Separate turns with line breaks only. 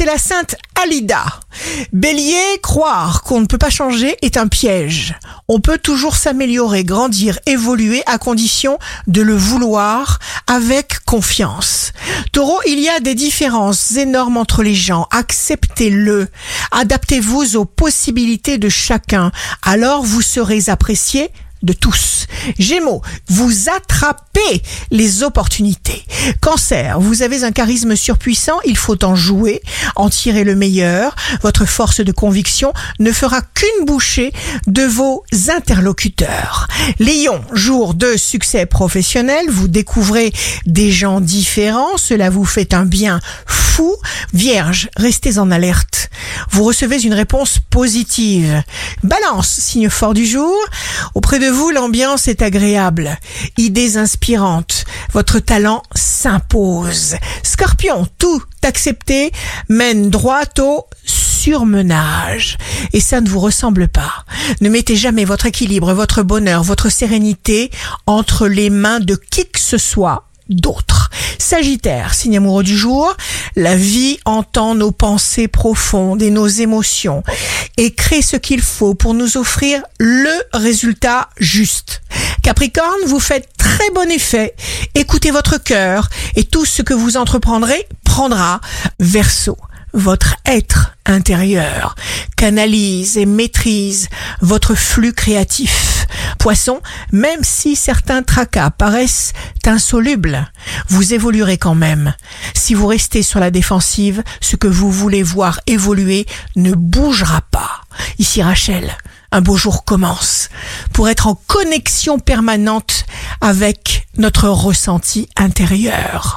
c'est la sainte Alida. Bélier, croire qu'on ne peut pas changer est un piège. On peut toujours s'améliorer, grandir, évoluer à condition de le vouloir avec confiance. Taureau, il y a des différences énormes entre les gens. Acceptez-le. Adaptez-vous aux possibilités de chacun. Alors vous serez apprécié de tous. Gémeaux, vous attrapez les opportunités. Cancer, vous avez un charisme surpuissant, il faut en jouer, en tirer le meilleur. Votre force de conviction ne fera qu'une bouchée de vos interlocuteurs. Lion, jour de succès professionnel, vous découvrez des gens différents, cela vous fait un bien. Vierge, restez en alerte. Vous recevez une réponse positive. Balance, signe fort du jour. Auprès de vous, l'ambiance est agréable. Idées inspirantes. Votre talent s'impose. Scorpion, tout accepté mène droit au surmenage. Et ça ne vous ressemble pas. Ne mettez jamais votre équilibre, votre bonheur, votre sérénité entre les mains de qui que ce soit d'autre. Sagittaire, signe amoureux du jour, la vie entend nos pensées profondes et nos émotions et crée ce qu'il faut pour nous offrir le résultat juste. Capricorne, vous faites très bon effet. Écoutez votre cœur et tout ce que vous entreprendrez prendra. Verseau, votre être intérieur canalise et maîtrise votre flux créatif. Poisson, même si certains tracas paraissent insolubles, vous évoluerez quand même. Si vous restez sur la défensive, ce que vous voulez voir évoluer ne bougera pas. Ici Rachel, un beau jour commence pour être en connexion permanente avec notre ressenti intérieur.